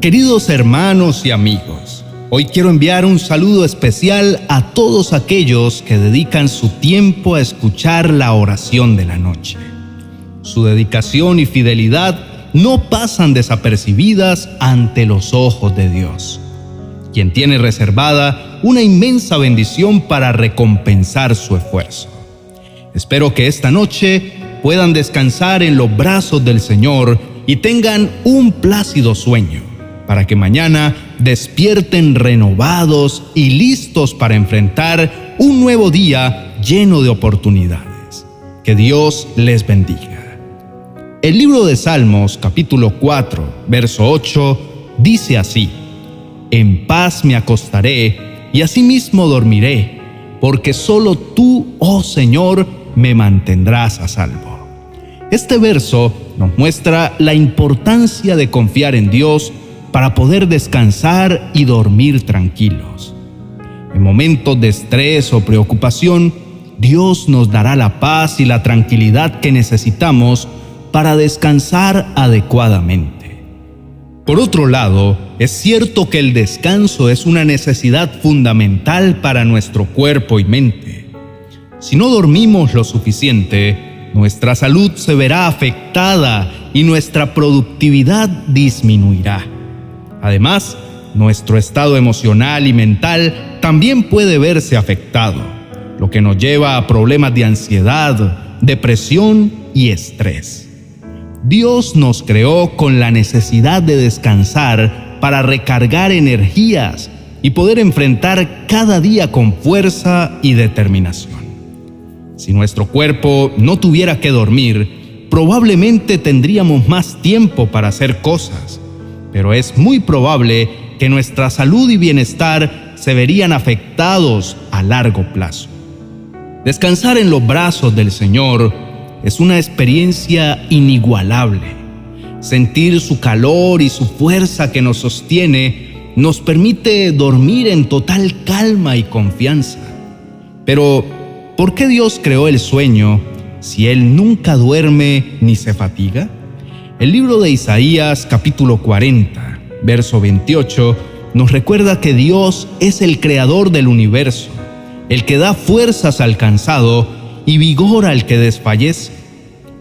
Queridos hermanos y amigos, hoy quiero enviar un saludo especial a todos aquellos que dedican su tiempo a escuchar la oración de la noche. Su dedicación y fidelidad no pasan desapercibidas ante los ojos de Dios, quien tiene reservada una inmensa bendición para recompensar su esfuerzo. Espero que esta noche puedan descansar en los brazos del Señor y tengan un plácido sueño para que mañana despierten renovados y listos para enfrentar un nuevo día lleno de oportunidades. Que Dios les bendiga. El libro de Salmos capítulo 4, verso 8 dice así, En paz me acostaré y asimismo dormiré, porque solo tú, oh Señor, me mantendrás a salvo. Este verso nos muestra la importancia de confiar en Dios para poder descansar y dormir tranquilos. En momentos de estrés o preocupación, Dios nos dará la paz y la tranquilidad que necesitamos para descansar adecuadamente. Por otro lado, es cierto que el descanso es una necesidad fundamental para nuestro cuerpo y mente. Si no dormimos lo suficiente, nuestra salud se verá afectada y nuestra productividad disminuirá. Además, nuestro estado emocional y mental también puede verse afectado, lo que nos lleva a problemas de ansiedad, depresión y estrés. Dios nos creó con la necesidad de descansar para recargar energías y poder enfrentar cada día con fuerza y determinación. Si nuestro cuerpo no tuviera que dormir, probablemente tendríamos más tiempo para hacer cosas pero es muy probable que nuestra salud y bienestar se verían afectados a largo plazo. Descansar en los brazos del Señor es una experiencia inigualable. Sentir su calor y su fuerza que nos sostiene nos permite dormir en total calma y confianza. Pero, ¿por qué Dios creó el sueño si Él nunca duerme ni se fatiga? El libro de Isaías capítulo 40, verso 28, nos recuerda que Dios es el creador del universo, el que da fuerzas al cansado y vigor al que desfallece.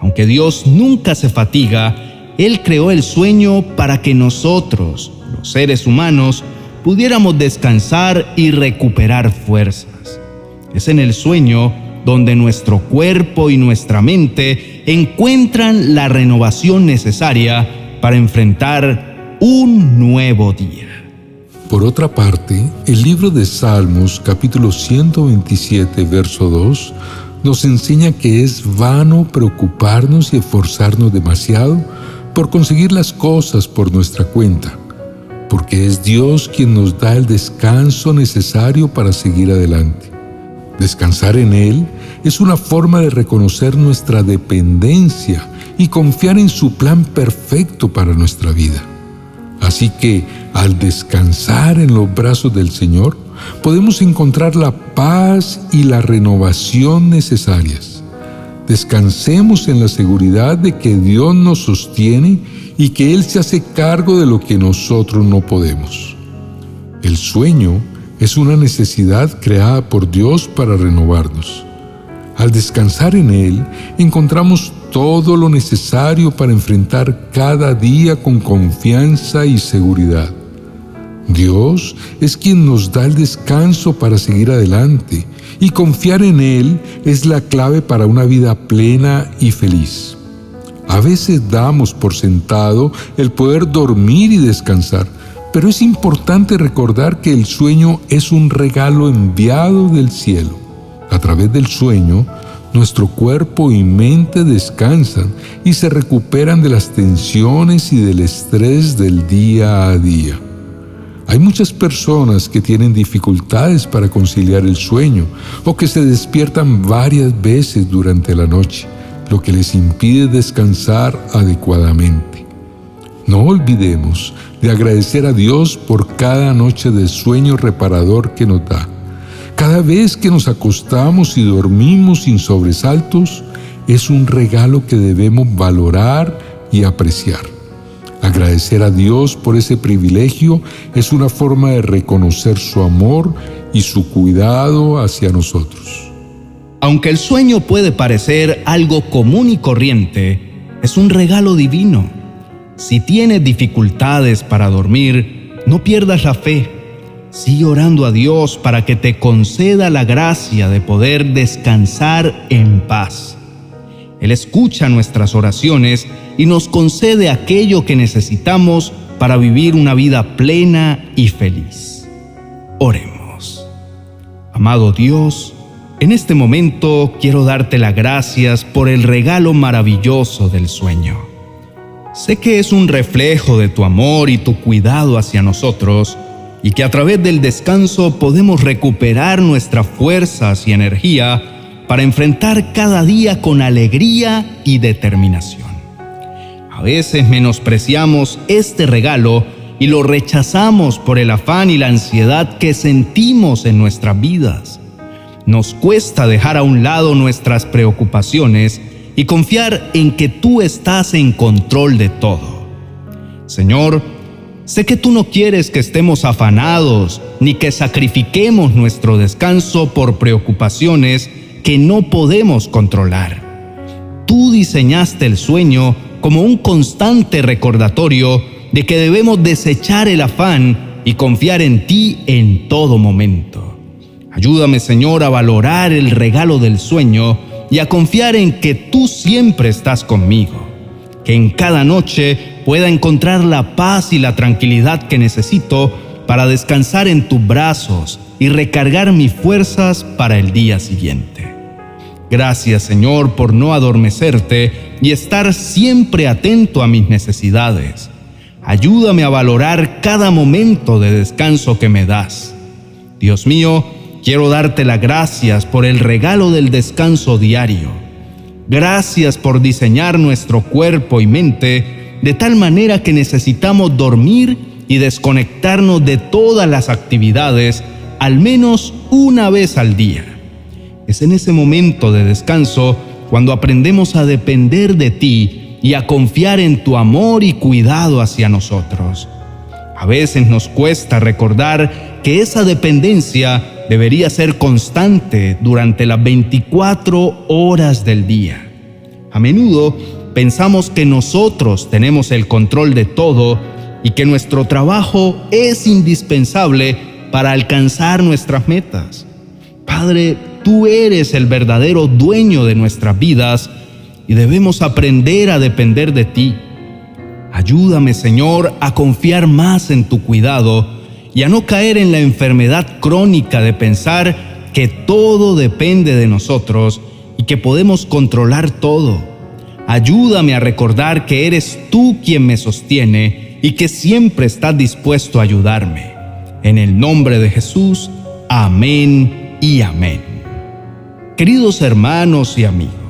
Aunque Dios nunca se fatiga, Él creó el sueño para que nosotros, los seres humanos, pudiéramos descansar y recuperar fuerzas. Es en el sueño donde nuestro cuerpo y nuestra mente encuentran la renovación necesaria para enfrentar un nuevo día. Por otra parte, el libro de Salmos capítulo 127 verso 2 nos enseña que es vano preocuparnos y esforzarnos demasiado por conseguir las cosas por nuestra cuenta, porque es Dios quien nos da el descanso necesario para seguir adelante. Descansar en Él es una forma de reconocer nuestra dependencia y confiar en su plan perfecto para nuestra vida. Así que al descansar en los brazos del Señor, podemos encontrar la paz y la renovación necesarias. Descansemos en la seguridad de que Dios nos sostiene y que Él se hace cargo de lo que nosotros no podemos. El sueño es una necesidad creada por Dios para renovarnos. Al descansar en Él, encontramos todo lo necesario para enfrentar cada día con confianza y seguridad. Dios es quien nos da el descanso para seguir adelante y confiar en Él es la clave para una vida plena y feliz. A veces damos por sentado el poder dormir y descansar, pero es importante recordar que el sueño es un regalo enviado del cielo. A través del sueño, nuestro cuerpo y mente descansan y se recuperan de las tensiones y del estrés del día a día. Hay muchas personas que tienen dificultades para conciliar el sueño o que se despiertan varias veces durante la noche, lo que les impide descansar adecuadamente. No olvidemos de agradecer a Dios por cada noche de sueño reparador que nos da. Cada vez que nos acostamos y dormimos sin sobresaltos, es un regalo que debemos valorar y apreciar. Agradecer a Dios por ese privilegio es una forma de reconocer su amor y su cuidado hacia nosotros. Aunque el sueño puede parecer algo común y corriente, es un regalo divino. Si tienes dificultades para dormir, no pierdas la fe. Sigue orando a Dios para que te conceda la gracia de poder descansar en paz. Él escucha nuestras oraciones y nos concede aquello que necesitamos para vivir una vida plena y feliz. Oremos. Amado Dios, en este momento quiero darte las gracias por el regalo maravilloso del sueño. Sé que es un reflejo de tu amor y tu cuidado hacia nosotros y que a través del descanso podemos recuperar nuestras fuerzas y energía para enfrentar cada día con alegría y determinación. A veces menospreciamos este regalo y lo rechazamos por el afán y la ansiedad que sentimos en nuestras vidas. Nos cuesta dejar a un lado nuestras preocupaciones y confiar en que tú estás en control de todo. Señor, sé que tú no quieres que estemos afanados ni que sacrifiquemos nuestro descanso por preocupaciones que no podemos controlar. Tú diseñaste el sueño como un constante recordatorio de que debemos desechar el afán y confiar en ti en todo momento. Ayúdame, Señor, a valorar el regalo del sueño y a confiar en que tú siempre estás conmigo. Que en cada noche pueda encontrar la paz y la tranquilidad que necesito para descansar en tus brazos y recargar mis fuerzas para el día siguiente. Gracias, Señor, por no adormecerte y estar siempre atento a mis necesidades. Ayúdame a valorar cada momento de descanso que me das. Dios mío, Quiero darte las gracias por el regalo del descanso diario. Gracias por diseñar nuestro cuerpo y mente de tal manera que necesitamos dormir y desconectarnos de todas las actividades al menos una vez al día. Es en ese momento de descanso cuando aprendemos a depender de ti y a confiar en tu amor y cuidado hacia nosotros. A veces nos cuesta recordar que esa dependencia debería ser constante durante las 24 horas del día. A menudo pensamos que nosotros tenemos el control de todo y que nuestro trabajo es indispensable para alcanzar nuestras metas. Padre, tú eres el verdadero dueño de nuestras vidas y debemos aprender a depender de ti. Ayúdame, Señor, a confiar más en tu cuidado y a no caer en la enfermedad crónica de pensar que todo depende de nosotros y que podemos controlar todo. Ayúdame a recordar que eres tú quien me sostiene y que siempre estás dispuesto a ayudarme. En el nombre de Jesús, amén y amén. Queridos hermanos y amigos,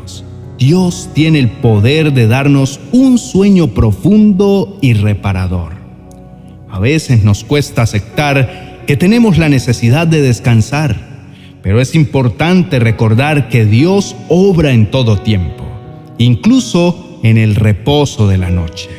Dios tiene el poder de darnos un sueño profundo y reparador. A veces nos cuesta aceptar que tenemos la necesidad de descansar, pero es importante recordar que Dios obra en todo tiempo, incluso en el reposo de la noche.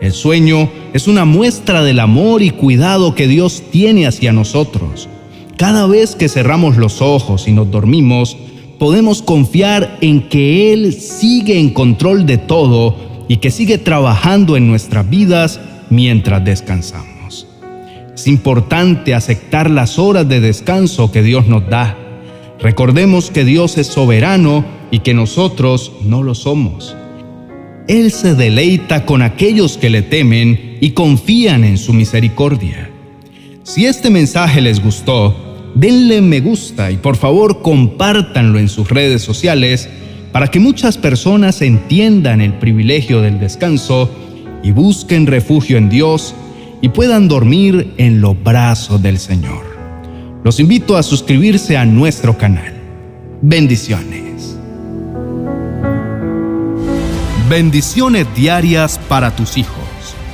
El sueño es una muestra del amor y cuidado que Dios tiene hacia nosotros. Cada vez que cerramos los ojos y nos dormimos, podemos confiar en que Él sigue en control de todo y que sigue trabajando en nuestras vidas mientras descansamos. Es importante aceptar las horas de descanso que Dios nos da. Recordemos que Dios es soberano y que nosotros no lo somos. Él se deleita con aquellos que le temen y confían en su misericordia. Si este mensaje les gustó, denle me gusta y por favor compártanlo en sus redes sociales para que muchas personas entiendan el privilegio del descanso y busquen refugio en Dios y puedan dormir en los brazos del Señor. Los invito a suscribirse a nuestro canal. Bendiciones. Bendiciones diarias para tus hijos.